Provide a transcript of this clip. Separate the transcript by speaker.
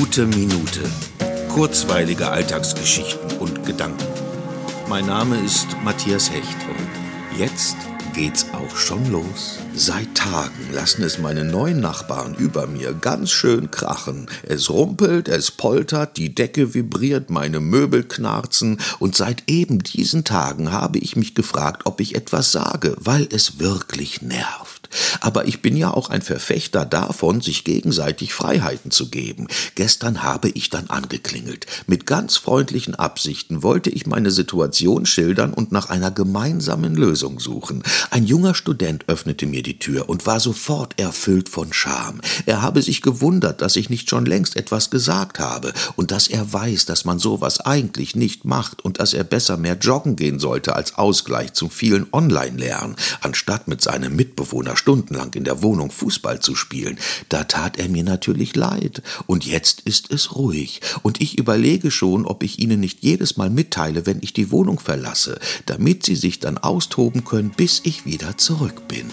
Speaker 1: Gute Minute. Kurzweilige Alltagsgeschichten und Gedanken. Mein Name ist Matthias Hecht und jetzt geht's auch schon los. Seit Tagen lassen es meine neuen Nachbarn über mir ganz schön krachen. Es rumpelt, es poltert, die Decke vibriert, meine Möbel knarzen und seit eben diesen Tagen habe ich mich gefragt, ob ich etwas sage, weil es wirklich nervt. Aber ich bin ja auch ein Verfechter davon, sich gegenseitig Freiheiten zu geben. Gestern habe ich dann angeklingelt. Mit ganz freundlichen Absichten wollte ich meine Situation schildern und nach einer gemeinsamen Lösung suchen. Ein junger Student öffnete mir die Tür und war sofort erfüllt von Scham. Er habe sich gewundert, dass ich nicht schon längst etwas gesagt habe und dass er weiß, dass man sowas eigentlich nicht macht und dass er besser mehr joggen gehen sollte als Ausgleich zum vielen Online-Lernen, anstatt mit seinem Mitbewohner stundenlang in der Wohnung Fußball zu spielen, da tat er mir natürlich leid. Und jetzt ist es ruhig. Und ich überlege schon, ob ich Ihnen nicht jedes Mal mitteile, wenn ich die Wohnung verlasse, damit Sie sich dann austoben können, bis ich wieder zurück bin.